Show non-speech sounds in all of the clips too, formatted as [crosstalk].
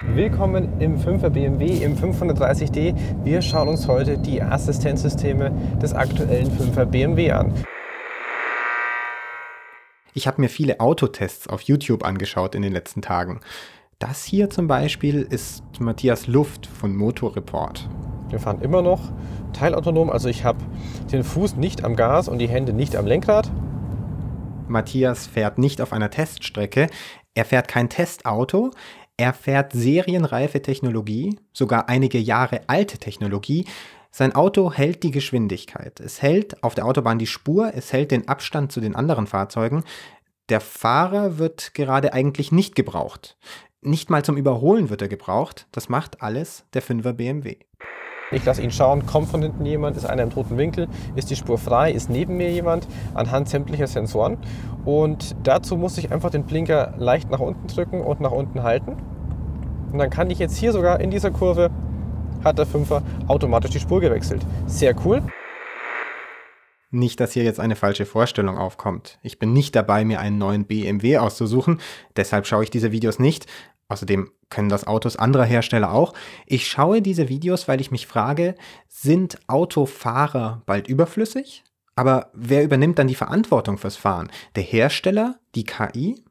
Willkommen im 5er BMW im 530D. Wir schauen uns heute die Assistenzsysteme des aktuellen 5er BMW an. Ich habe mir viele Autotests auf YouTube angeschaut in den letzten Tagen. Das hier zum Beispiel ist Matthias Luft von Motorreport. Wir fahren immer noch teilautonom, also ich habe den Fuß nicht am Gas und die Hände nicht am Lenkrad. Matthias fährt nicht auf einer Teststrecke, er fährt kein Testauto, er fährt serienreife Technologie, sogar einige Jahre alte Technologie. Sein Auto hält die Geschwindigkeit. Es hält auf der Autobahn die Spur, es hält den Abstand zu den anderen Fahrzeugen. Der Fahrer wird gerade eigentlich nicht gebraucht. Nicht mal zum Überholen wird er gebraucht. Das macht alles der 5er BMW. Ich lasse ihn schauen, kommt von hinten jemand, ist einer im toten Winkel, ist die Spur frei, ist neben mir jemand, anhand sämtlicher Sensoren. Und dazu muss ich einfach den Blinker leicht nach unten drücken und nach unten halten. Und dann kann ich jetzt hier sogar in dieser Kurve, hat der Fünfer automatisch die Spur gewechselt. Sehr cool. Nicht, dass hier jetzt eine falsche Vorstellung aufkommt. Ich bin nicht dabei, mir einen neuen BMW auszusuchen, deshalb schaue ich diese Videos nicht, Außerdem können das Autos anderer Hersteller auch. Ich schaue diese Videos, weil ich mich frage, sind Autofahrer bald überflüssig? Aber wer übernimmt dann die Verantwortung fürs Fahren? Der Hersteller? Die KI?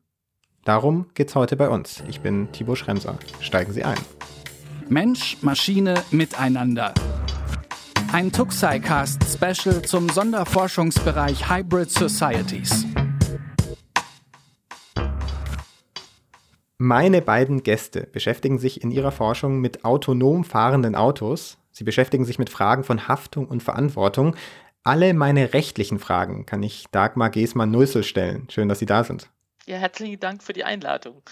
Darum geht's heute bei uns. Ich bin Thibaut Schremser. Steigen Sie ein. Mensch, Maschine, Miteinander. Ein Tuxai-Cast Special zum Sonderforschungsbereich Hybrid Societies. Meine beiden Gäste beschäftigen sich in ihrer Forschung mit autonom fahrenden Autos. Sie beschäftigen sich mit Fragen von Haftung und Verantwortung. Alle meine rechtlichen Fragen kann ich Dagmar Gesmann-Nulsel stellen. Schön, dass Sie da sind. Ja, herzlichen Dank für die Einladung.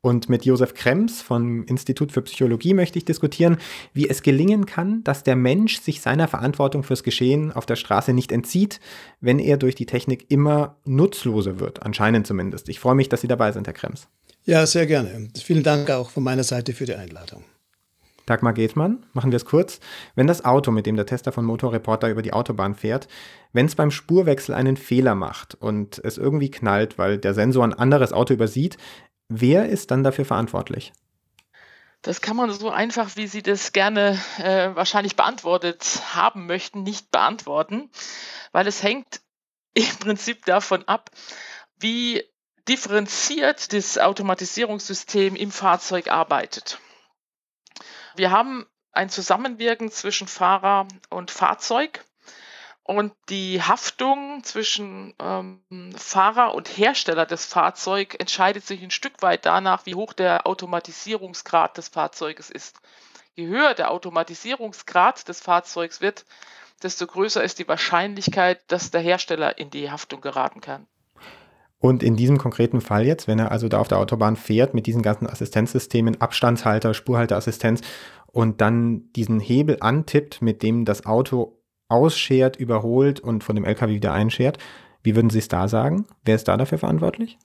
Und mit Josef Krems vom Institut für Psychologie möchte ich diskutieren, wie es gelingen kann, dass der Mensch sich seiner Verantwortung fürs Geschehen auf der Straße nicht entzieht, wenn er durch die Technik immer nutzloser wird, anscheinend zumindest. Ich freue mich, dass Sie dabei sind, Herr Krems. Ja, sehr gerne. Vielen Dank auch von meiner Seite für die Einladung. Dagmar Gehtmann, machen wir es kurz. Wenn das Auto, mit dem der Tester von Motorreporter über die Autobahn fährt, wenn es beim Spurwechsel einen Fehler macht und es irgendwie knallt, weil der Sensor ein anderes Auto übersieht, wer ist dann dafür verantwortlich? Das kann man so einfach, wie Sie das gerne äh, wahrscheinlich beantwortet haben möchten, nicht beantworten, weil es hängt im Prinzip davon ab, wie differenziert das Automatisierungssystem im Fahrzeug arbeitet. Wir haben ein Zusammenwirken zwischen Fahrer und Fahrzeug und die Haftung zwischen ähm, Fahrer und Hersteller des Fahrzeugs entscheidet sich ein Stück weit danach, wie hoch der Automatisierungsgrad des Fahrzeuges ist. Je höher der Automatisierungsgrad des Fahrzeugs wird, desto größer ist die Wahrscheinlichkeit, dass der Hersteller in die Haftung geraten kann. Und in diesem konkreten Fall jetzt, wenn er also da auf der Autobahn fährt mit diesen ganzen Assistenzsystemen, Abstandshalter, Spurhalteassistenz und dann diesen Hebel antippt, mit dem das Auto ausschert, überholt und von dem LKW wieder einschert, wie würden Sie es da sagen? Wer ist da dafür verantwortlich?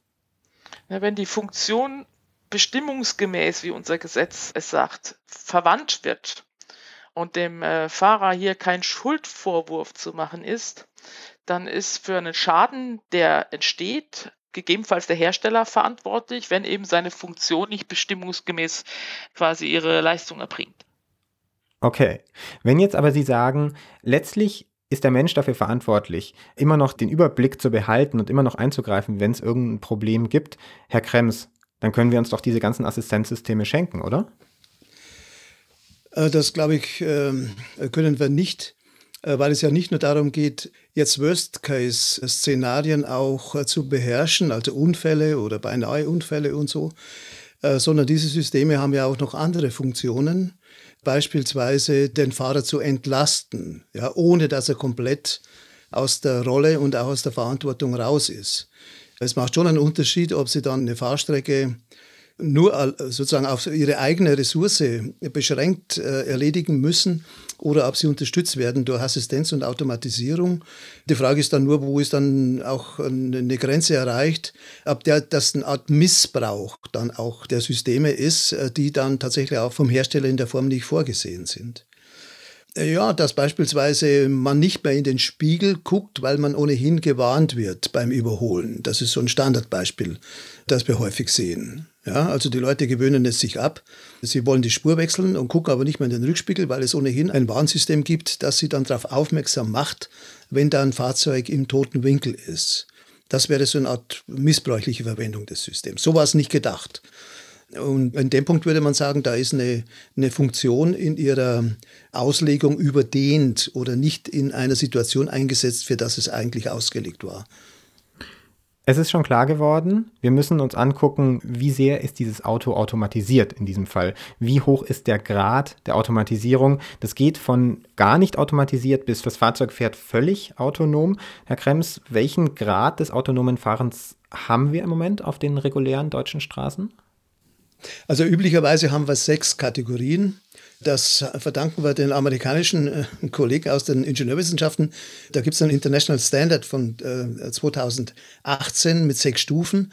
Ja, wenn die Funktion bestimmungsgemäß, wie unser Gesetz es sagt, verwandt wird und dem äh, Fahrer hier kein Schuldvorwurf zu machen ist, dann ist für einen Schaden, der entsteht, gegebenenfalls der Hersteller verantwortlich, wenn eben seine Funktion nicht bestimmungsgemäß quasi ihre Leistung erbringt. Okay. Wenn jetzt aber Sie sagen, letztlich ist der Mensch dafür verantwortlich, immer noch den Überblick zu behalten und immer noch einzugreifen, wenn es irgendein Problem gibt, Herr Krems, dann können wir uns doch diese ganzen Assistenzsysteme schenken, oder? Äh, das, glaube ich, ähm, können wir nicht. Äh, weil es ja nicht nur darum geht, jetzt Worst-Case-Szenarien auch äh, zu beherrschen, also Unfälle oder beinahe Unfälle und so, äh, sondern diese Systeme haben ja auch noch andere Funktionen, beispielsweise den Fahrer zu entlasten, ja, ohne dass er komplett aus der Rolle und auch aus der Verantwortung raus ist. Es macht schon einen Unterschied, ob Sie dann eine Fahrstrecke nur sozusagen auf ihre eigene Ressource beschränkt äh, erledigen müssen oder ob sie unterstützt werden durch Assistenz und Automatisierung. Die Frage ist dann nur, wo ist dann auch eine Grenze erreicht, ob der, das eine Art Missbrauch dann auch der Systeme ist, äh, die dann tatsächlich auch vom Hersteller in der Form nicht vorgesehen sind. Ja, dass beispielsweise man nicht mehr in den Spiegel guckt, weil man ohnehin gewarnt wird beim Überholen. Das ist so ein Standardbeispiel, das wir häufig sehen. Ja, also die Leute gewöhnen es sich ab. Sie wollen die Spur wechseln und gucken aber nicht mehr in den Rückspiegel, weil es ohnehin ein Warnsystem gibt, das sie dann darauf aufmerksam macht, wenn da ein Fahrzeug im toten Winkel ist. Das wäre so eine Art missbräuchliche Verwendung des Systems. So war es nicht gedacht. Und in dem Punkt würde man sagen, da ist eine, eine Funktion in ihrer Auslegung überdehnt oder nicht in einer Situation eingesetzt, für das es eigentlich ausgelegt war. Es ist schon klar geworden, wir müssen uns angucken, wie sehr ist dieses Auto automatisiert in diesem Fall. Wie hoch ist der Grad der Automatisierung? Das geht von gar nicht automatisiert bis das Fahrzeug fährt völlig autonom. Herr Krems, welchen Grad des autonomen Fahrens haben wir im Moment auf den regulären deutschen Straßen? Also üblicherweise haben wir sechs Kategorien. Das verdanken wir den amerikanischen äh, Kollegen aus den Ingenieurwissenschaften. Da gibt es einen International Standard von äh, 2018 mit sechs Stufen.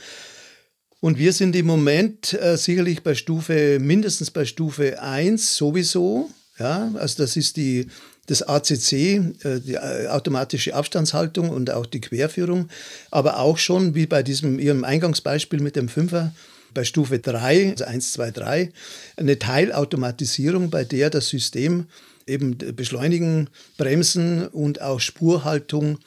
Und wir sind im Moment äh, sicherlich bei Stufe, mindestens bei Stufe 1 sowieso. Ja, also das ist die, das ACC, äh, die äh, automatische Abstandshaltung und auch die Querführung. Aber auch schon wie bei diesem Ihrem Eingangsbeispiel mit dem Fünfer bei Stufe 3, also 1, 2, 3, eine Teilautomatisierung, bei der das System eben Beschleunigen, Bremsen und auch Spurhaltung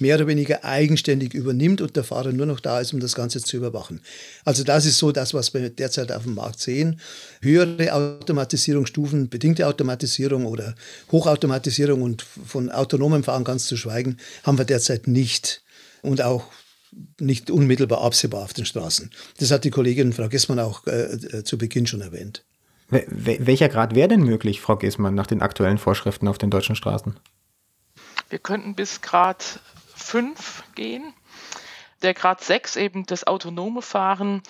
mehr oder weniger eigenständig übernimmt und der Fahrer nur noch da ist, um das Ganze zu überwachen. Also das ist so das, was wir derzeit auf dem Markt sehen. Höhere Automatisierungsstufen, bedingte Automatisierung oder Hochautomatisierung und von autonomem Fahren ganz zu schweigen, haben wir derzeit nicht. Und auch nicht unmittelbar absehbar auf den Straßen. Das hat die Kollegin Frau Gessmann auch äh, äh zu Beginn schon erwähnt. Welcher Grad wäre denn möglich, Frau Gessmann, nach den aktuellen Vorschriften auf den deutschen Straßen? Wir könnten bis Grad 5 gehen. Der Grad 6, eben das autonome Fahren,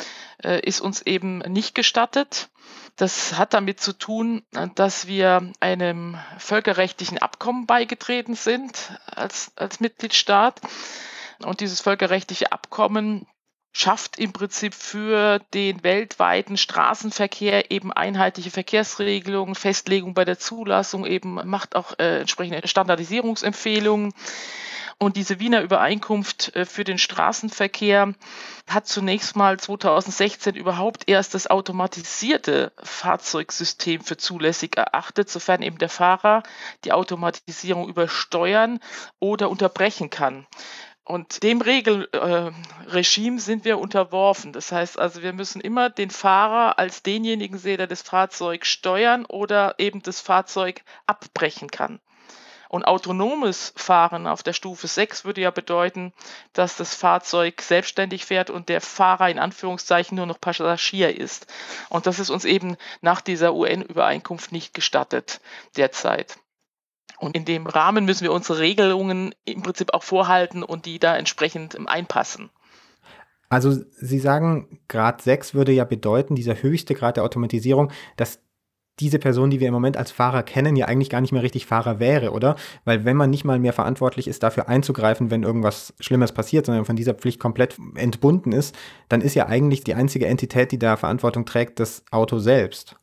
äh, ist uns eben nicht gestattet. Das hat damit zu tun, dass wir einem völkerrechtlichen Abkommen beigetreten sind als, als Mitgliedstaat. Und dieses völkerrechtliche Abkommen schafft im Prinzip für den weltweiten Straßenverkehr eben einheitliche Verkehrsregelungen, Festlegung bei der Zulassung, eben macht auch äh, entsprechende Standardisierungsempfehlungen. Und diese Wiener Übereinkunft äh, für den Straßenverkehr hat zunächst mal 2016 überhaupt erst das automatisierte Fahrzeugsystem für zulässig erachtet, sofern eben der Fahrer die Automatisierung übersteuern oder unterbrechen kann. Und dem Regelregime äh, sind wir unterworfen. Das heißt also, wir müssen immer den Fahrer als denjenigen sehen, der das Fahrzeug steuern oder eben das Fahrzeug abbrechen kann. Und autonomes Fahren auf der Stufe 6 würde ja bedeuten, dass das Fahrzeug selbstständig fährt und der Fahrer in Anführungszeichen nur noch Passagier ist. Und das ist uns eben nach dieser UN-Übereinkunft nicht gestattet derzeit. Und in dem Rahmen müssen wir unsere Regelungen im Prinzip auch vorhalten und die da entsprechend einpassen. Also Sie sagen, Grad 6 würde ja bedeuten, dieser höchste Grad der Automatisierung, dass diese Person, die wir im Moment als Fahrer kennen, ja eigentlich gar nicht mehr richtig Fahrer wäre, oder? Weil wenn man nicht mal mehr verantwortlich ist, dafür einzugreifen, wenn irgendwas Schlimmes passiert, sondern von dieser Pflicht komplett entbunden ist, dann ist ja eigentlich die einzige Entität, die da Verantwortung trägt, das Auto selbst.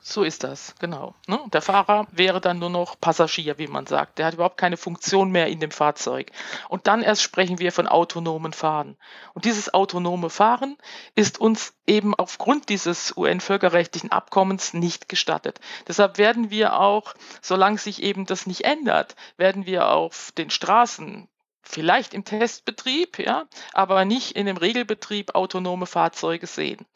So ist das, genau. Ne? Der Fahrer wäre dann nur noch Passagier, wie man sagt. Der hat überhaupt keine Funktion mehr in dem Fahrzeug. Und dann erst sprechen wir von autonomen Fahren. Und dieses autonome Fahren ist uns eben aufgrund dieses UN-völkerrechtlichen Abkommens nicht gestattet. Deshalb werden wir auch, solange sich eben das nicht ändert, werden wir auf den Straßen vielleicht im Testbetrieb, ja, aber nicht in dem Regelbetrieb autonome Fahrzeuge sehen.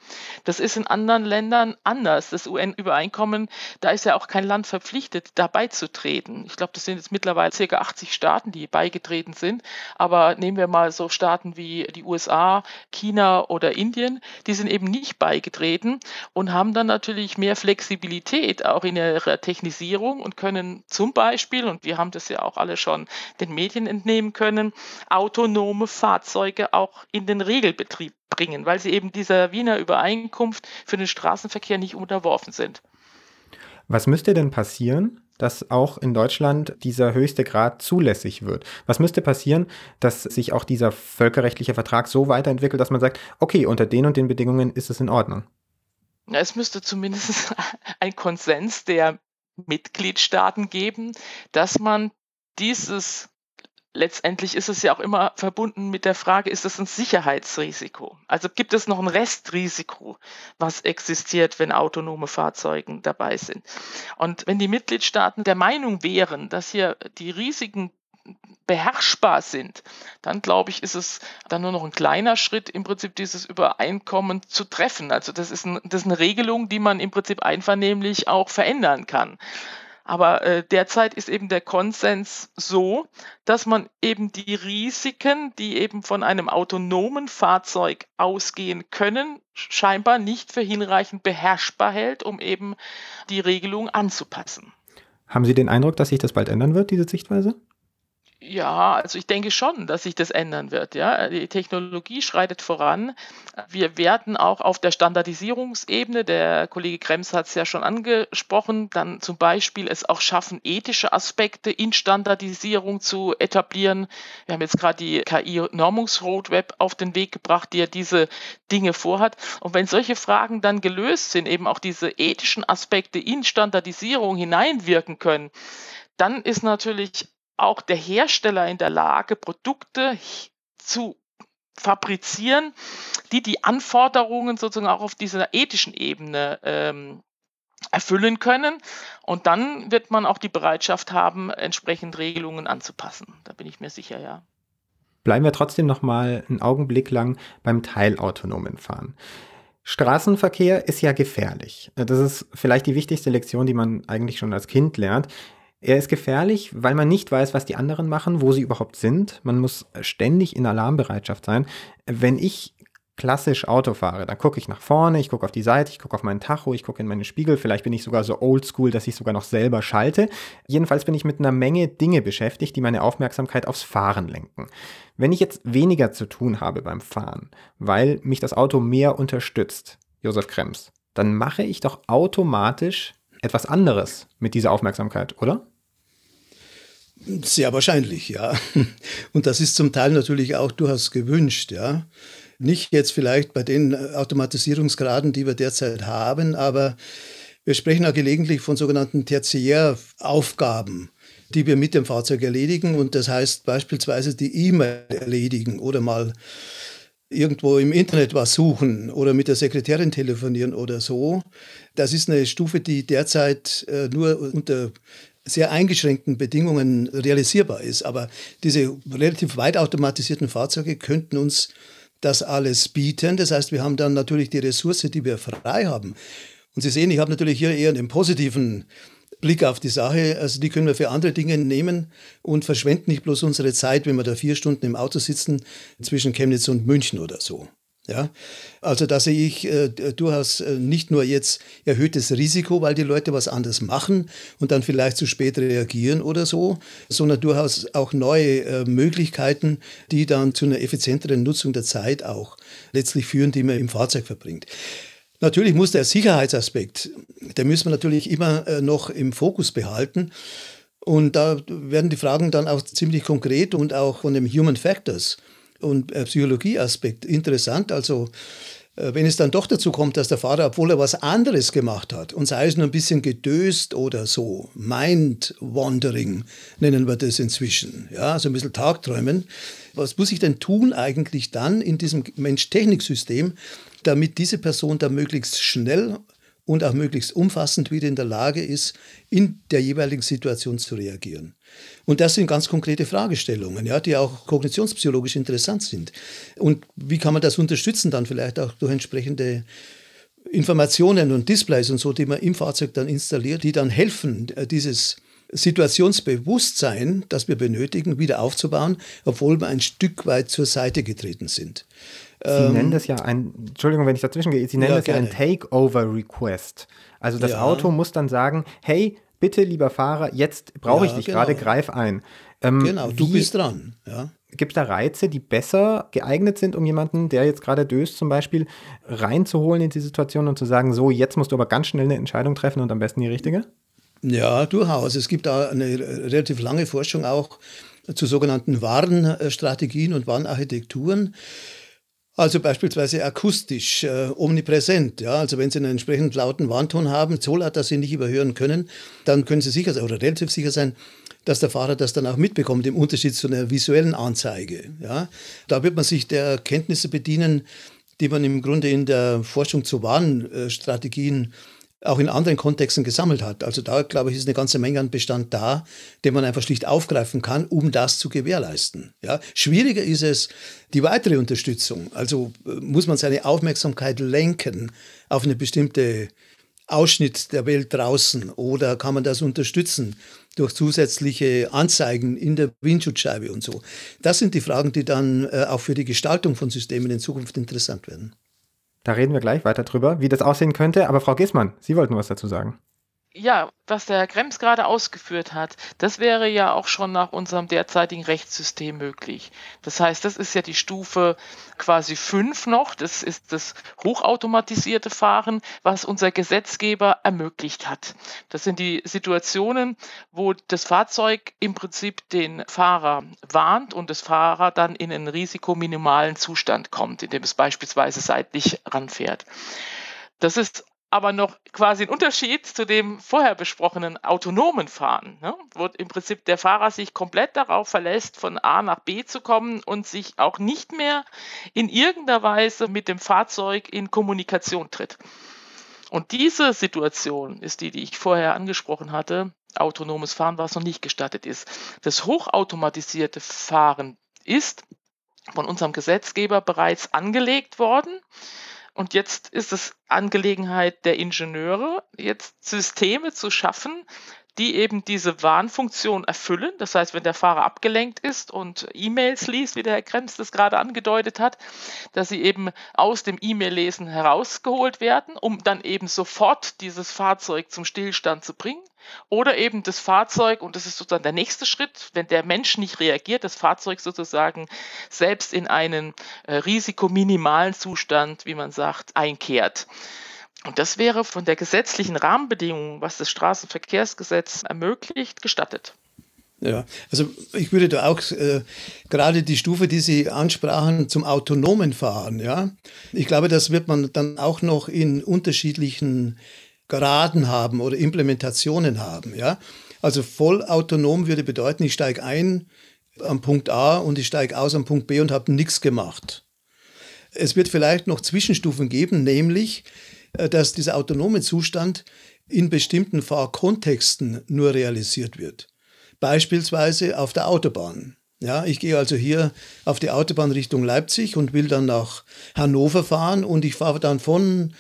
Das ist in anderen Ländern anders. Das UN-Übereinkommen, da ist ja auch kein Land verpflichtet, dabei zu treten. Ich glaube, das sind jetzt mittlerweile circa 80 Staaten, die beigetreten sind. Aber nehmen wir mal so Staaten wie die USA, China oder Indien, die sind eben nicht beigetreten und haben dann natürlich mehr Flexibilität auch in ihrer Technisierung und können zum Beispiel, und wir haben das ja auch alle schon den Medien entnehmen können, können autonome Fahrzeuge auch in den Regelbetrieb bringen, weil sie eben dieser Wiener Übereinkunft für den Straßenverkehr nicht unterworfen sind. Was müsste denn passieren, dass auch in Deutschland dieser höchste Grad zulässig wird? Was müsste passieren, dass sich auch dieser völkerrechtliche Vertrag so weiterentwickelt, dass man sagt, okay, unter den und den Bedingungen ist es in Ordnung? Es müsste zumindest [laughs] ein Konsens der Mitgliedstaaten geben, dass man dieses letztendlich ist es ja auch immer verbunden mit der Frage, ist es ein Sicherheitsrisiko? Also gibt es noch ein Restrisiko, was existiert, wenn autonome Fahrzeuge dabei sind? Und wenn die Mitgliedstaaten der Meinung wären, dass hier die Risiken beherrschbar sind, dann glaube ich, ist es dann nur noch ein kleiner Schritt, im Prinzip dieses Übereinkommen zu treffen. Also das ist, ein, das ist eine Regelung, die man im Prinzip einvernehmlich auch verändern kann. Aber äh, derzeit ist eben der Konsens so, dass man eben die Risiken, die eben von einem autonomen Fahrzeug ausgehen können, scheinbar nicht für hinreichend beherrschbar hält, um eben die Regelung anzupassen. Haben Sie den Eindruck, dass sich das bald ändern wird, diese Sichtweise? Ja, also ich denke schon, dass sich das ändern wird. Ja, die Technologie schreitet voran. Wir werden auch auf der Standardisierungsebene, der Kollege Krems hat es ja schon angesprochen, dann zum Beispiel es auch schaffen, ethische Aspekte in Standardisierung zu etablieren. Wir haben jetzt gerade die KI-Normungsroadmap auf den Weg gebracht, die ja diese Dinge vorhat. Und wenn solche Fragen dann gelöst sind, eben auch diese ethischen Aspekte in Standardisierung hineinwirken können, dann ist natürlich auch der Hersteller in der Lage, Produkte zu fabrizieren, die die Anforderungen sozusagen auch auf dieser ethischen Ebene ähm, erfüllen können. Und dann wird man auch die Bereitschaft haben, entsprechend Regelungen anzupassen. Da bin ich mir sicher, ja. Bleiben wir trotzdem noch mal einen Augenblick lang beim teilautonomen Fahren. Straßenverkehr ist ja gefährlich. Das ist vielleicht die wichtigste Lektion, die man eigentlich schon als Kind lernt. Er ist gefährlich, weil man nicht weiß, was die anderen machen, wo sie überhaupt sind. Man muss ständig in Alarmbereitschaft sein. Wenn ich klassisch Auto fahre, dann gucke ich nach vorne, ich gucke auf die Seite, ich gucke auf meinen Tacho, ich gucke in meine Spiegel, vielleicht bin ich sogar so oldschool, dass ich sogar noch selber schalte. Jedenfalls bin ich mit einer Menge Dinge beschäftigt, die meine Aufmerksamkeit aufs Fahren lenken. Wenn ich jetzt weniger zu tun habe beim Fahren, weil mich das Auto mehr unterstützt, Josef Krems, dann mache ich doch automatisch etwas anderes mit dieser Aufmerksamkeit, oder? Sehr wahrscheinlich, ja. [laughs] Und das ist zum Teil natürlich auch durchaus gewünscht, ja. Nicht jetzt vielleicht bei den Automatisierungsgraden, die wir derzeit haben, aber wir sprechen auch gelegentlich von sogenannten Tertiäraufgaben, die wir mit dem Fahrzeug erledigen. Und das heißt beispielsweise die E-Mail erledigen oder mal irgendwo im Internet was suchen oder mit der Sekretärin telefonieren oder so. Das ist eine Stufe, die derzeit äh, nur unter sehr eingeschränkten Bedingungen realisierbar ist. Aber diese relativ weit automatisierten Fahrzeuge könnten uns das alles bieten. Das heißt, wir haben dann natürlich die Ressource, die wir frei haben. Und Sie sehen, ich habe natürlich hier eher einen positiven Blick auf die Sache. Also die können wir für andere Dinge nehmen und verschwenden nicht bloß unsere Zeit, wenn wir da vier Stunden im Auto sitzen zwischen Chemnitz und München oder so. Ja, also da sehe ich äh, durchaus äh, nicht nur jetzt erhöhtes Risiko, weil die Leute was anderes machen und dann vielleicht zu spät reagieren oder so, sondern durchaus auch neue äh, Möglichkeiten, die dann zu einer effizienteren Nutzung der Zeit auch letztlich führen, die man im Fahrzeug verbringt. Natürlich muss der Sicherheitsaspekt, der müssen wir natürlich immer äh, noch im Fokus behalten. Und da werden die Fragen dann auch ziemlich konkret und auch von dem Human Factors und äh, Psychologieaspekt interessant. Also äh, wenn es dann doch dazu kommt, dass der Fahrer, obwohl er was anderes gemacht hat, und sei es nur ein bisschen gedöst oder so, Mind-Wandering nennen wir das inzwischen, ja, so ein bisschen Tagträumen, was muss ich denn tun eigentlich dann in diesem Mensch-Technik-System, damit diese Person da möglichst schnell und auch möglichst umfassend wieder in der Lage ist, in der jeweiligen Situation zu reagieren. Und das sind ganz konkrete Fragestellungen, ja, die auch kognitionspsychologisch interessant sind. Und wie kann man das unterstützen dann vielleicht auch durch entsprechende Informationen und Displays und so, die man im Fahrzeug dann installiert, die dann helfen, dieses Situationsbewusstsein, das wir benötigen, wieder aufzubauen, obwohl wir ein Stück weit zur Seite getreten sind. Sie ähm, nennen das ja ein, Entschuldigung, wenn ich dazwischen gehe, Sie nennen ja, das ja ein Takeover-Request. Also das ja. Auto muss dann sagen, hey, bitte, lieber Fahrer, jetzt brauche ich dich genau. gerade, greif ein. Ähm, genau, du bist dran. Ja. Gibt es da Reize, die besser geeignet sind, um jemanden, der jetzt gerade döst, zum Beispiel, reinzuholen in die Situation und zu sagen, so, jetzt musst du aber ganz schnell eine Entscheidung treffen und am besten die richtige? Ja, durchaus. Es gibt da eine relativ lange Forschung auch zu sogenannten Warnstrategien und Warnarchitekturen. Also beispielsweise akustisch, äh, omnipräsent. Ja? Also wenn Sie einen entsprechend lauten Warnton haben, so laut, dass Sie nicht überhören können, dann können Sie sicher sein, oder relativ sicher sein, dass der Fahrer das dann auch mitbekommt, im Unterschied zu einer visuellen Anzeige. Ja? Da wird man sich der Kenntnisse bedienen, die man im Grunde in der Forschung zu Warnstrategien auch in anderen Kontexten gesammelt hat. Also da, glaube ich, ist eine ganze Menge an Bestand da, den man einfach schlicht aufgreifen kann, um das zu gewährleisten. Ja? Schwieriger ist es die weitere Unterstützung. Also äh, muss man seine Aufmerksamkeit lenken auf eine bestimmte Ausschnitt der Welt draußen oder kann man das unterstützen durch zusätzliche Anzeigen in der Windschutzscheibe und so. Das sind die Fragen, die dann äh, auch für die Gestaltung von Systemen in Zukunft interessant werden. Da reden wir gleich weiter drüber, wie das aussehen könnte. Aber Frau Gissmann, Sie wollten was dazu sagen ja, was der Herr Krems gerade ausgeführt hat, das wäre ja auch schon nach unserem derzeitigen Rechtssystem möglich. Das heißt, das ist ja die Stufe quasi 5 noch. Das ist das hochautomatisierte Fahren, was unser Gesetzgeber ermöglicht hat. Das sind die Situationen, wo das Fahrzeug im Prinzip den Fahrer warnt und das Fahrer dann in einen risikominimalen Zustand kommt, indem es beispielsweise seitlich ranfährt. Das ist aber noch quasi ein Unterschied zu dem vorher besprochenen autonomen Fahren, ne, wo im Prinzip der Fahrer sich komplett darauf verlässt, von A nach B zu kommen und sich auch nicht mehr in irgendeiner Weise mit dem Fahrzeug in Kommunikation tritt. Und diese Situation ist die, die ich vorher angesprochen hatte, autonomes Fahren, was noch nicht gestattet ist. Das hochautomatisierte Fahren ist von unserem Gesetzgeber bereits angelegt worden. Und jetzt ist es Angelegenheit der Ingenieure, jetzt Systeme zu schaffen, die eben diese Warnfunktion erfüllen. Das heißt, wenn der Fahrer abgelenkt ist und E-Mails liest, wie der Herr Krems das gerade angedeutet hat, dass sie eben aus dem E-Mail-Lesen herausgeholt werden, um dann eben sofort dieses Fahrzeug zum Stillstand zu bringen. Oder eben das Fahrzeug, und das ist sozusagen der nächste Schritt, wenn der Mensch nicht reagiert, das Fahrzeug sozusagen selbst in einen äh, risikominimalen Zustand, wie man sagt, einkehrt. Und das wäre von der gesetzlichen Rahmenbedingung, was das Straßenverkehrsgesetz ermöglicht, gestattet. Ja, also ich würde da auch äh, gerade die Stufe, die Sie ansprachen, zum autonomen Fahren, ja. Ich glaube, das wird man dann auch noch in unterschiedlichen Graden haben oder Implementationen haben. Ja? Also vollautonom würde bedeuten, ich steige ein am Punkt A und ich steige aus am Punkt B und habe nichts gemacht. Es wird vielleicht noch Zwischenstufen geben, nämlich, äh, dass dieser autonome Zustand in bestimmten Fahrkontexten nur realisiert wird. Beispielsweise auf der Autobahn. Ja, ich gehe also hier auf die Autobahn Richtung Leipzig und will dann nach Hannover fahren und ich fahre dann von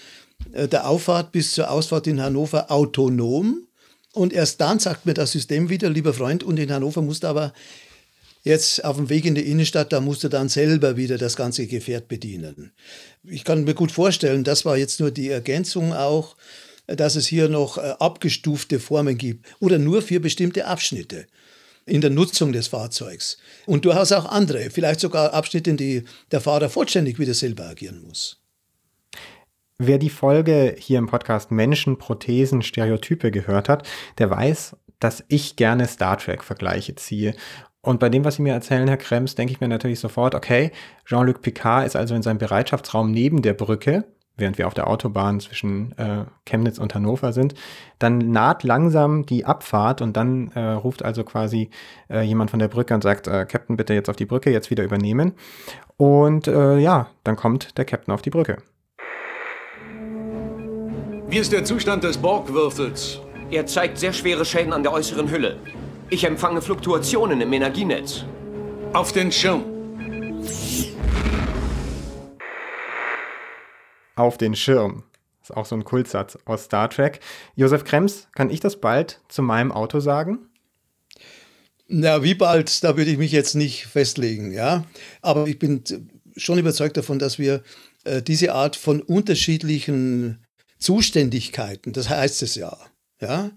der Auffahrt bis zur Ausfahrt in Hannover autonom. Und erst dann sagt mir das System wieder, lieber Freund, und in Hannover musst du aber jetzt auf dem Weg in die Innenstadt, da musst du dann selber wieder das ganze Gefährt bedienen. Ich kann mir gut vorstellen, das war jetzt nur die Ergänzung auch, dass es hier noch äh, abgestufte Formen gibt oder nur für bestimmte Abschnitte in der Nutzung des Fahrzeugs. Und durchaus auch andere, vielleicht sogar Abschnitte, in die der Fahrer vollständig wieder selber agieren muss. Wer die Folge hier im Podcast Menschen, Prothesen, Stereotype gehört hat, der weiß, dass ich gerne Star Trek-Vergleiche ziehe. Und bei dem, was Sie mir erzählen, Herr Krems, denke ich mir natürlich sofort, okay, Jean-Luc Picard ist also in seinem Bereitschaftsraum neben der Brücke, während wir auf der Autobahn zwischen äh, Chemnitz und Hannover sind. Dann naht langsam die Abfahrt und dann äh, ruft also quasi äh, jemand von der Brücke und sagt, äh, Captain, bitte jetzt auf die Brücke, jetzt wieder übernehmen. Und äh, ja, dann kommt der Captain auf die Brücke. Wie ist der Zustand des Borgwürfels? Er zeigt sehr schwere Schäden an der äußeren Hülle. Ich empfange Fluktuationen im Energienetz. Auf den Schirm. Auf den Schirm. Das ist auch so ein Kultsatz aus Star Trek. Josef Krems, kann ich das bald zu meinem Auto sagen? Na, wie bald, da würde ich mich jetzt nicht festlegen, ja. Aber ich bin schon überzeugt davon, dass wir äh, diese Art von unterschiedlichen Zuständigkeiten, das heißt es ja, ja,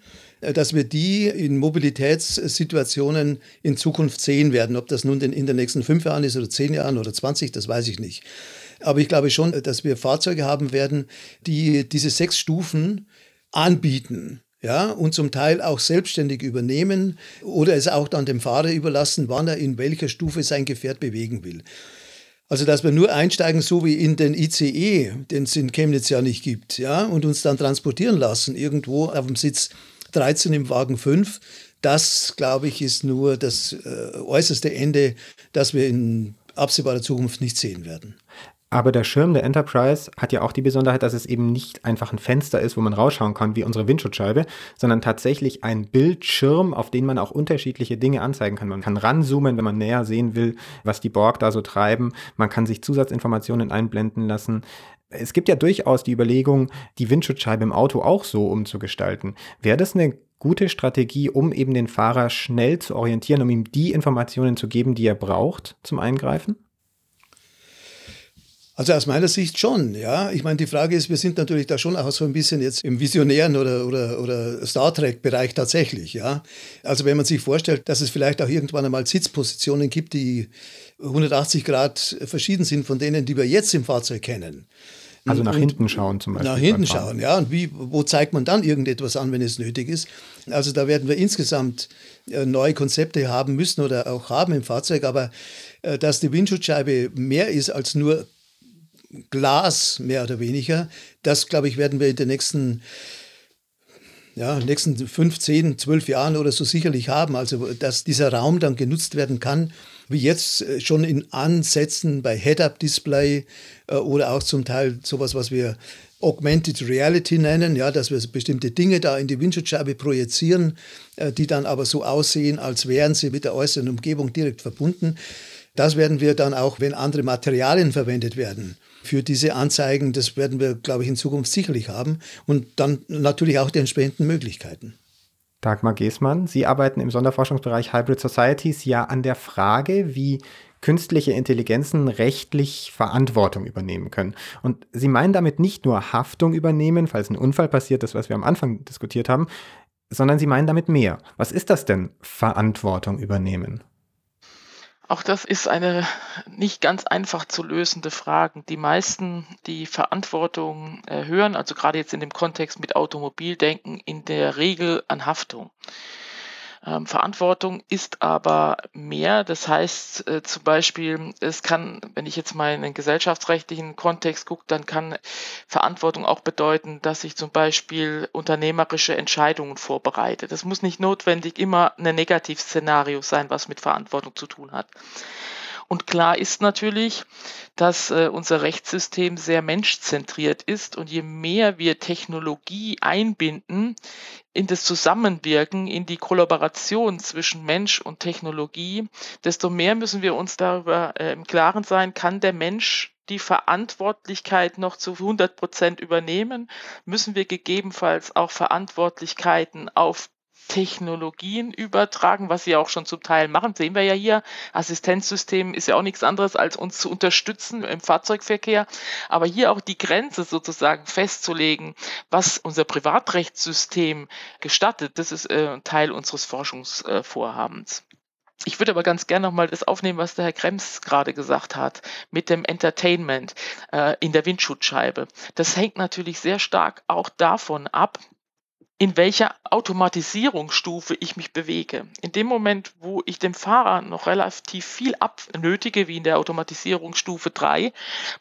dass wir die in Mobilitätssituationen in Zukunft sehen werden. Ob das nun in den nächsten fünf Jahren ist oder zehn Jahren oder 20, das weiß ich nicht. Aber ich glaube schon, dass wir Fahrzeuge haben werden, die diese sechs Stufen anbieten. Ja, und zum Teil auch selbstständig übernehmen oder es auch dann dem Fahrer überlassen, wann er in welcher Stufe sein Gefährt bewegen will. Also, dass wir nur einsteigen, so wie in den ICE, den es in Chemnitz ja nicht gibt, ja, und uns dann transportieren lassen, irgendwo auf dem Sitz 13 im Wagen 5, das, glaube ich, ist nur das äh, äußerste Ende, das wir in absehbarer Zukunft nicht sehen werden. Aber der Schirm der Enterprise hat ja auch die Besonderheit, dass es eben nicht einfach ein Fenster ist, wo man rausschauen kann, wie unsere Windschutzscheibe, sondern tatsächlich ein Bildschirm, auf den man auch unterschiedliche Dinge anzeigen kann. Man kann ranzoomen, wenn man näher sehen will, was die Borg da so treiben. Man kann sich Zusatzinformationen einblenden lassen. Es gibt ja durchaus die Überlegung, die Windschutzscheibe im Auto auch so umzugestalten. Wäre das eine gute Strategie, um eben den Fahrer schnell zu orientieren, um ihm die Informationen zu geben, die er braucht zum Eingreifen? Also aus meiner Sicht schon, ja. Ich meine, die Frage ist, wir sind natürlich da schon auch so ein bisschen jetzt im visionären oder, oder, oder Star Trek-Bereich tatsächlich, ja. Also wenn man sich vorstellt, dass es vielleicht auch irgendwann einmal Sitzpositionen gibt, die 180 Grad verschieden sind von denen, die wir jetzt im Fahrzeug kennen. Also nach hinten schauen zum Beispiel. Nach hinten schauen, ja. Und wie, wo zeigt man dann irgendetwas an, wenn es nötig ist? Also da werden wir insgesamt äh, neue Konzepte haben müssen oder auch haben im Fahrzeug. Aber äh, dass die Windschutzscheibe mehr ist als nur Glas, mehr oder weniger. Das, glaube ich, werden wir in den nächsten, ja, nächsten 15, 12 Jahren oder so sicherlich haben. Also, dass dieser Raum dann genutzt werden kann, wie jetzt äh, schon in Ansätzen bei Head-Up-Display äh, oder auch zum Teil sowas, was wir Augmented Reality nennen, ja, dass wir bestimmte Dinge da in die Windschutzscheibe projizieren, äh, die dann aber so aussehen, als wären sie mit der äußeren Umgebung direkt verbunden. Das werden wir dann auch, wenn andere Materialien verwendet werden, für diese Anzeigen, das werden wir, glaube ich, in Zukunft sicherlich haben. Und dann natürlich auch die entsprechenden Möglichkeiten. Dagmar Geßmann, Sie arbeiten im Sonderforschungsbereich Hybrid Societies ja an der Frage, wie künstliche Intelligenzen rechtlich Verantwortung übernehmen können. Und Sie meinen damit nicht nur Haftung übernehmen, falls ein Unfall passiert, das, was wir am Anfang diskutiert haben, sondern Sie meinen damit mehr. Was ist das denn, Verantwortung übernehmen? Auch das ist eine nicht ganz einfach zu lösende Frage. Die meisten, die Verantwortung hören, also gerade jetzt in dem Kontext mit Automobil, denken in der Regel an Haftung. Ähm, Verantwortung ist aber mehr. Das heißt äh, zum Beispiel, es kann, wenn ich jetzt mal in den gesellschaftsrechtlichen Kontext gucke, dann kann Verantwortung auch bedeuten, dass ich zum Beispiel unternehmerische Entscheidungen vorbereite. Das muss nicht notwendig immer ein Negativszenario sein, was mit Verantwortung zu tun hat. Und klar ist natürlich, dass äh, unser Rechtssystem sehr menschzentriert ist. Und je mehr wir Technologie einbinden in das Zusammenwirken, in die Kollaboration zwischen Mensch und Technologie, desto mehr müssen wir uns darüber äh, im Klaren sein, kann der Mensch die Verantwortlichkeit noch zu 100 Prozent übernehmen, müssen wir gegebenenfalls auch Verantwortlichkeiten auf Technologien übertragen, was sie auch schon zum Teil machen. Sehen wir ja hier, Assistenzsystem ist ja auch nichts anderes, als uns zu unterstützen im Fahrzeugverkehr. Aber hier auch die Grenze sozusagen festzulegen, was unser Privatrechtssystem gestattet, das ist äh, Teil unseres Forschungsvorhabens. Ich würde aber ganz gerne nochmal das aufnehmen, was der Herr Krems gerade gesagt hat, mit dem Entertainment äh, in der Windschutzscheibe. Das hängt natürlich sehr stark auch davon ab, in welcher Automatisierungsstufe ich mich bewege. In dem Moment, wo ich dem Fahrer noch relativ viel abnötige, wie in der Automatisierungsstufe 3,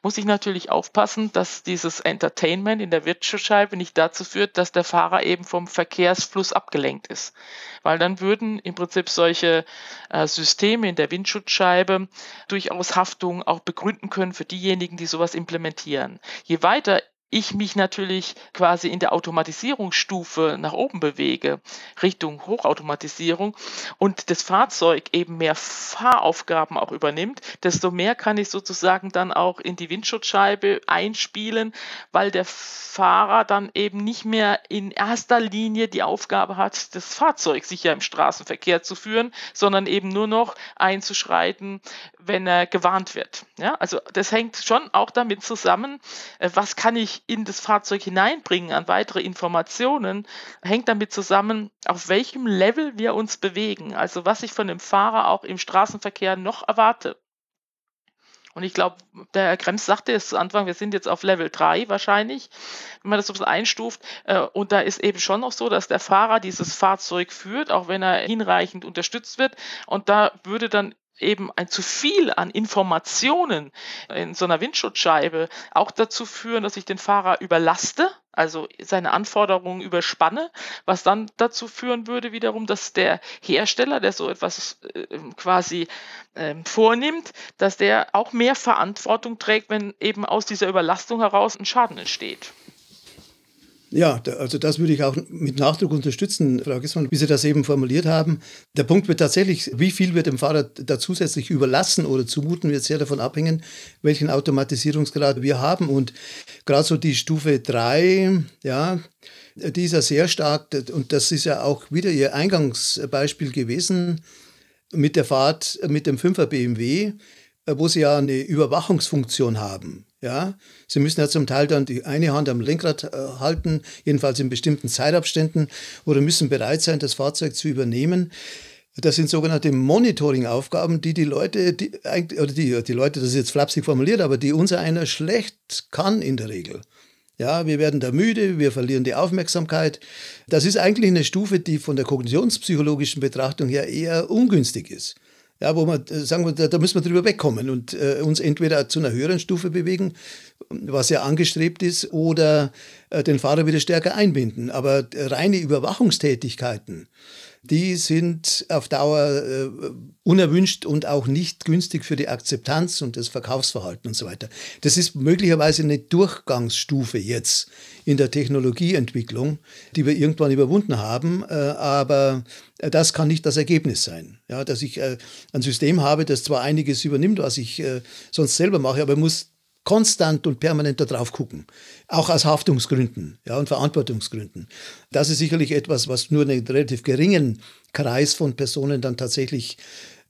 muss ich natürlich aufpassen, dass dieses Entertainment in der Wirtschaftsscheibe nicht dazu führt, dass der Fahrer eben vom Verkehrsfluss abgelenkt ist. Weil dann würden im Prinzip solche äh, Systeme in der Windschutzscheibe durchaus Haftung auch begründen können für diejenigen, die sowas implementieren. Je weiter ich mich natürlich quasi in der Automatisierungsstufe nach oben bewege, Richtung Hochautomatisierung und das Fahrzeug eben mehr Fahraufgaben auch übernimmt, desto mehr kann ich sozusagen dann auch in die Windschutzscheibe einspielen, weil der Fahrer dann eben nicht mehr in erster Linie die Aufgabe hat, das Fahrzeug sicher im Straßenverkehr zu führen, sondern eben nur noch einzuschreiten, wenn er gewarnt wird. Ja, also das hängt schon auch damit zusammen, äh, was kann ich in das Fahrzeug hineinbringen an weitere Informationen, hängt damit zusammen, auf welchem Level wir uns bewegen. Also was ich von dem Fahrer auch im Straßenverkehr noch erwarte. Und ich glaube, der Herr Krems sagte es zu Anfang, wir sind jetzt auf Level 3 wahrscheinlich, wenn man das so einstuft. Äh, und da ist eben schon noch so, dass der Fahrer dieses Fahrzeug führt, auch wenn er hinreichend unterstützt wird. Und da würde dann eben ein zu viel an Informationen in so einer Windschutzscheibe auch dazu führen, dass ich den Fahrer überlaste, also seine Anforderungen überspanne, was dann dazu führen würde wiederum, dass der Hersteller, der so etwas äh, quasi äh, vornimmt, dass der auch mehr Verantwortung trägt, wenn eben aus dieser Überlastung heraus ein Schaden entsteht. Ja, also das würde ich auch mit Nachdruck unterstützen, Frau Gissmann, wie Sie das eben formuliert haben. Der Punkt wird tatsächlich, wie viel wird dem Fahrer da zusätzlich überlassen oder zumuten, wird sehr davon abhängen, welchen Automatisierungsgrad wir haben. Und gerade so die Stufe 3, ja, die ist ja sehr stark, und das ist ja auch wieder Ihr Eingangsbeispiel gewesen mit der Fahrt mit dem 5er BMW, wo Sie ja eine Überwachungsfunktion haben. Ja, Sie müssen ja zum Teil dann die eine Hand am Lenkrad äh, halten, jedenfalls in bestimmten Zeitabständen, oder müssen bereit sein, das Fahrzeug zu übernehmen. Das sind sogenannte Monitoring-Aufgaben, die die Leute, die, oder die, die Leute, das ist jetzt flapsig formuliert, aber die unser einer schlecht kann in der Regel. Ja, wir werden da müde, wir verlieren die Aufmerksamkeit. Das ist eigentlich eine Stufe, die von der kognitionspsychologischen Betrachtung her eher ungünstig ist ja, wo man äh, sagen wir, da, da müssen wir drüber wegkommen und äh, uns entweder zu einer höheren Stufe bewegen, was ja angestrebt ist, oder äh, den Fahrer wieder stärker einbinden. Aber reine Überwachungstätigkeiten, die sind auf Dauer äh, unerwünscht und auch nicht günstig für die Akzeptanz und das Verkaufsverhalten und so weiter. Das ist möglicherweise eine Durchgangsstufe jetzt in der Technologieentwicklung, die wir irgendwann überwunden haben, äh, aber das kann nicht das Ergebnis sein. Ja, dass ich äh, ein System habe, das zwar einiges übernimmt, was ich äh, sonst selber mache, aber muss konstant und permanent darauf gucken. Auch aus Haftungsgründen ja, und Verantwortungsgründen. Das ist sicherlich etwas, was nur einen relativ geringen Kreis von Personen dann tatsächlich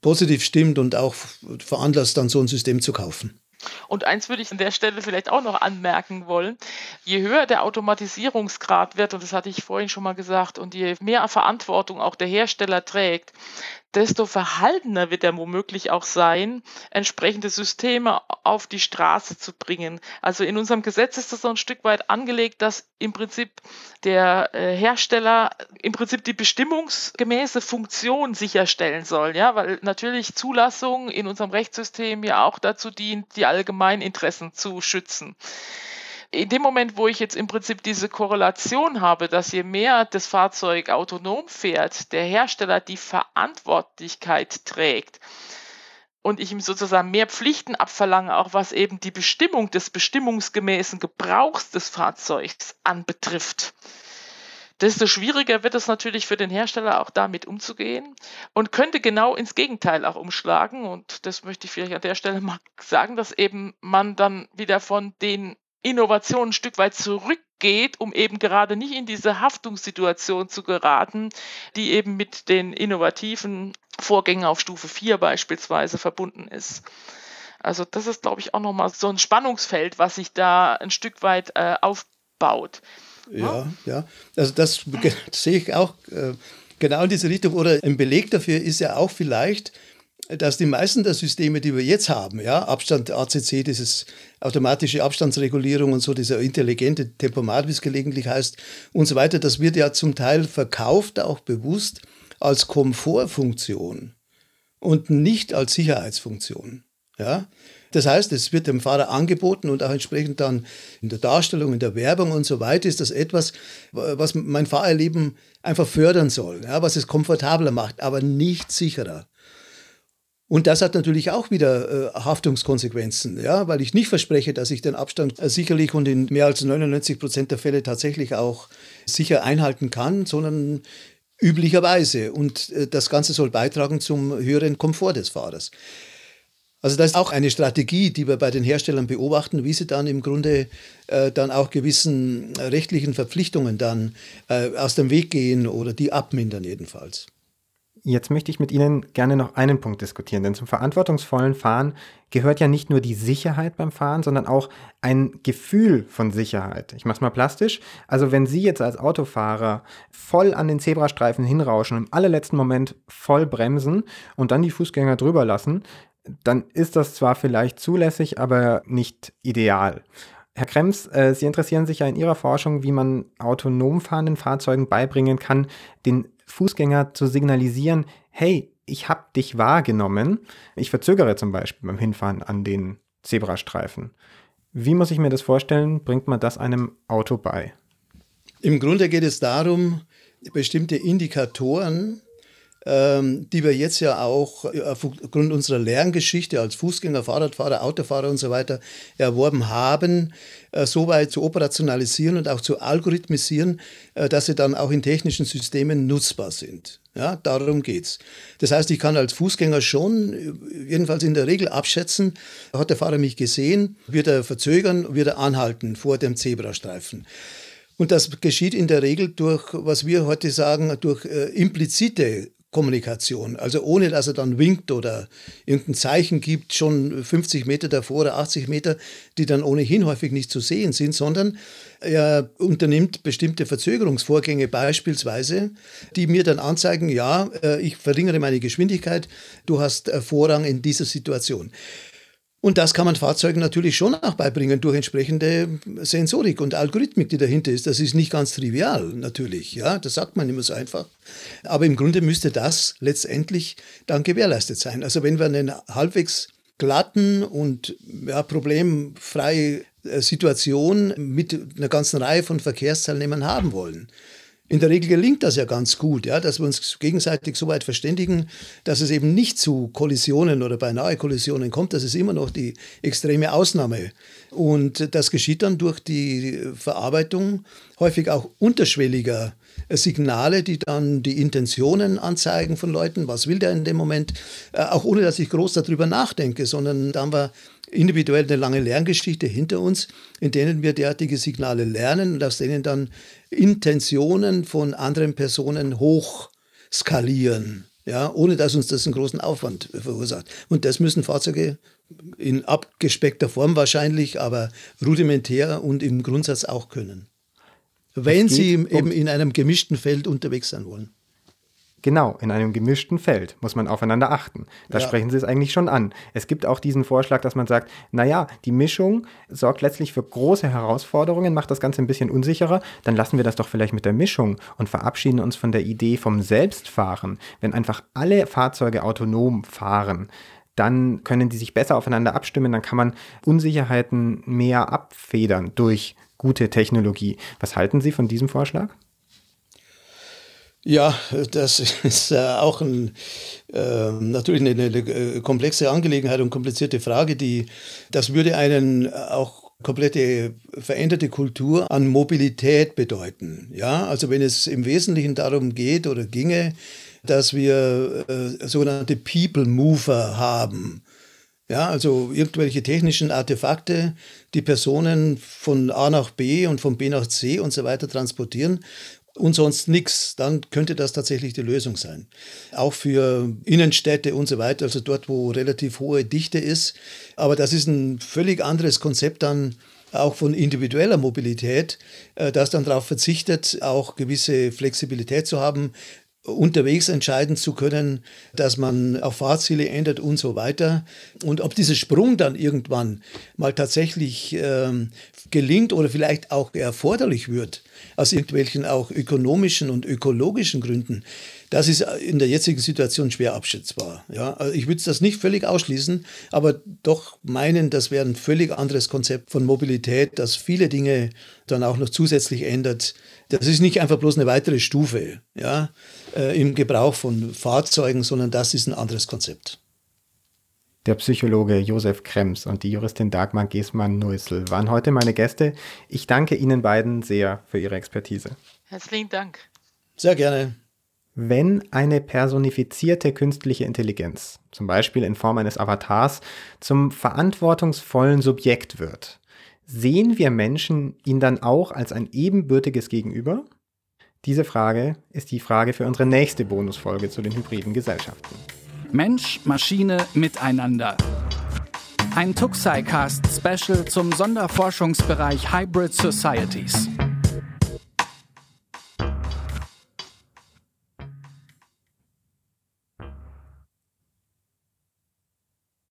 positiv stimmt und auch veranlasst, dann so ein System zu kaufen. Und eins würde ich an der Stelle vielleicht auch noch anmerken wollen. Je höher der Automatisierungsgrad wird, und das hatte ich vorhin schon mal gesagt, und je mehr Verantwortung auch der Hersteller trägt, desto verhaltener wird er womöglich auch sein, entsprechende Systeme auf die Straße zu bringen. Also in unserem Gesetz ist das so ein Stück weit angelegt, dass im Prinzip der äh, Hersteller im Prinzip die bestimmungsgemäße Funktion sicherstellen soll, ja, weil natürlich Zulassung in unserem Rechtssystem ja auch dazu dient, die allgemeinen Interessen zu schützen in dem Moment, wo ich jetzt im Prinzip diese Korrelation habe, dass je mehr das Fahrzeug autonom fährt, der Hersteller die Verantwortlichkeit trägt und ich ihm sozusagen mehr Pflichten abverlange, auch was eben die Bestimmung des bestimmungsgemäßen Gebrauchs des Fahrzeugs anbetrifft, desto schwieriger wird es natürlich für den Hersteller auch damit umzugehen und könnte genau ins Gegenteil auch umschlagen. Und das möchte ich vielleicht an der Stelle mal sagen, dass eben man dann wieder von den Innovation ein Stück weit zurückgeht, um eben gerade nicht in diese Haftungssituation zu geraten, die eben mit den innovativen Vorgängen auf Stufe 4 beispielsweise verbunden ist. Also das ist, glaube ich, auch nochmal so ein Spannungsfeld, was sich da ein Stück weit äh, aufbaut. Ja, ja. Also das, [laughs] sehe ich auch äh, genau in diese Richtung. Oder ein Beleg dafür ist ja auch vielleicht, dass die meisten der Systeme, die wir jetzt haben, ja, Abstand ACC, dieses automatische Abstandsregulierung und so, dieser intelligente Tempomat, wie es gelegentlich heißt, und so weiter, das wird ja zum Teil verkauft, auch bewusst, als Komfortfunktion und nicht als Sicherheitsfunktion. Ja? Das heißt, es wird dem Fahrer angeboten und auch entsprechend dann in der Darstellung, in der Werbung und so weiter ist das etwas, was mein Fahrerleben einfach fördern soll, ja, was es komfortabler macht, aber nicht sicherer. Und das hat natürlich auch wieder äh, Haftungskonsequenzen, ja, weil ich nicht verspreche, dass ich den Abstand äh, sicherlich und in mehr als 99 Prozent der Fälle tatsächlich auch sicher einhalten kann, sondern üblicherweise. Und äh, das Ganze soll beitragen zum höheren Komfort des Fahrers. Also das ist auch eine Strategie, die wir bei den Herstellern beobachten, wie sie dann im Grunde äh, dann auch gewissen rechtlichen Verpflichtungen dann äh, aus dem Weg gehen oder die abmindern jedenfalls. Jetzt möchte ich mit Ihnen gerne noch einen Punkt diskutieren, denn zum verantwortungsvollen Fahren gehört ja nicht nur die Sicherheit beim Fahren, sondern auch ein Gefühl von Sicherheit. Ich mache es mal plastisch. Also wenn Sie jetzt als Autofahrer voll an den Zebrastreifen hinrauschen im allerletzten Moment voll bremsen und dann die Fußgänger drüber lassen, dann ist das zwar vielleicht zulässig, aber nicht ideal. Herr Krems, äh, Sie interessieren sich ja in Ihrer Forschung, wie man autonom fahrenden Fahrzeugen beibringen kann, den Fußgänger zu signalisieren, hey, ich habe dich wahrgenommen. Ich verzögere zum Beispiel beim Hinfahren an den Zebrastreifen. Wie muss ich mir das vorstellen? Bringt man das einem Auto bei? Im Grunde geht es darum, bestimmte Indikatoren die wir jetzt ja auch äh, aufgrund unserer Lerngeschichte als Fußgänger, Fahrradfahrer, Autofahrer und so weiter erworben haben, äh, so weit zu operationalisieren und auch zu algorithmisieren, äh, dass sie dann auch in technischen Systemen nutzbar sind. Ja, darum geht's. Das heißt, ich kann als Fußgänger schon, jedenfalls in der Regel abschätzen, hat der Fahrer mich gesehen, wird er verzögern, wird er anhalten vor dem Zebrastreifen. Und das geschieht in der Regel durch, was wir heute sagen, durch äh, implizite Kommunikation. Also ohne, dass er dann winkt oder irgendein Zeichen gibt, schon 50 Meter davor oder 80 Meter, die dann ohnehin häufig nicht zu sehen sind, sondern er unternimmt bestimmte Verzögerungsvorgänge beispielsweise, die mir dann anzeigen, ja, äh, ich verringere meine Geschwindigkeit, du hast Vorrang in dieser Situation. Und das kann man Fahrzeugen natürlich schon auch beibringen durch entsprechende Sensorik und Algorithmik, die dahinter ist. Das ist nicht ganz trivial, natürlich. Ja, das sagt man immer so einfach. Aber im Grunde müsste das letztendlich dann gewährleistet sein. Also wenn wir einen halbwegs glatten und ja, problemfreie äh, Situation mit einer ganzen Reihe von Verkehrsteilnehmern haben wollen, in der Regel gelingt das ja ganz gut, ja, dass wir uns gegenseitig so weit verständigen, dass es eben nicht zu Kollisionen oder beinahe Kollisionen kommt. Das ist immer noch die extreme Ausnahme. Und das geschieht dann durch die Verarbeitung häufig auch unterschwelliger Signale, die dann die Intentionen anzeigen von Leuten, was will der in dem Moment, äh, auch ohne dass ich groß darüber nachdenke, sondern da haben wir individuell eine lange Lerngeschichte hinter uns, in denen wir derartige Signale lernen und aus denen dann Intentionen von anderen Personen hoch skalieren, ja, ohne dass uns das einen großen Aufwand verursacht. Und das müssen Fahrzeuge in abgespeckter Form wahrscheinlich, aber rudimentär und im Grundsatz auch können. Wenn sie eben in einem gemischten Feld unterwegs sein wollen. Genau, in einem gemischten Feld muss man aufeinander achten. Da ja. sprechen Sie es eigentlich schon an. Es gibt auch diesen Vorschlag, dass man sagt, naja, die Mischung sorgt letztlich für große Herausforderungen, macht das Ganze ein bisschen unsicherer, dann lassen wir das doch vielleicht mit der Mischung und verabschieden uns von der Idee vom Selbstfahren. Wenn einfach alle Fahrzeuge autonom fahren, dann können die sich besser aufeinander abstimmen, dann kann man Unsicherheiten mehr abfedern durch gute Technologie. Was halten Sie von diesem Vorschlag? Ja, das [laughs] ist äh, auch ein, äh, natürlich eine, eine, äh, komplexe Angelegenheit und komplizierte Frage, die das würde einen auch komplette veränderte Kultur an Mobilität bedeuten. Ja, also wenn es im Wesentlichen darum geht oder ginge, dass wir äh, sogenannte People Mover haben. Ja, also irgendwelche technischen Artefakte, die Personen von A nach B und von B nach C und so weiter transportieren und sonst nichts, dann könnte das tatsächlich die Lösung sein. Auch für Innenstädte und so weiter, also dort, wo relativ hohe Dichte ist. Aber das ist ein völlig anderes Konzept dann auch von individueller Mobilität, äh, das dann darauf verzichtet, auch gewisse Flexibilität zu haben, unterwegs entscheiden zu können, dass man auch Fahrziele ändert und so weiter. Und ob dieser Sprung dann irgendwann mal tatsächlich ähm, gelingt oder vielleicht auch erforderlich wird, aus irgendwelchen auch ökonomischen und ökologischen Gründen, das ist in der jetzigen Situation schwer abschätzbar. Ja, also ich würde das nicht völlig ausschließen, aber doch meinen, das wäre ein völlig anderes Konzept von Mobilität, das viele Dinge dann auch noch zusätzlich ändert. Das ist nicht einfach bloß eine weitere Stufe ja, äh, im Gebrauch von Fahrzeugen, sondern das ist ein anderes Konzept. Der Psychologe Josef Krems und die Juristin Dagmar Gesmann-Neusel waren heute meine Gäste. Ich danke Ihnen beiden sehr für Ihre Expertise. Herzlichen Dank. Sehr gerne. Wenn eine personifizierte künstliche Intelligenz, zum Beispiel in Form eines Avatars, zum verantwortungsvollen Subjekt wird, sehen wir Menschen ihn dann auch als ein ebenbürtiges Gegenüber? Diese Frage ist die Frage für unsere nächste Bonusfolge zu den hybriden Gesellschaften. Mensch, Maschine, Miteinander. Ein Tuxicast Special zum Sonderforschungsbereich Hybrid Societies.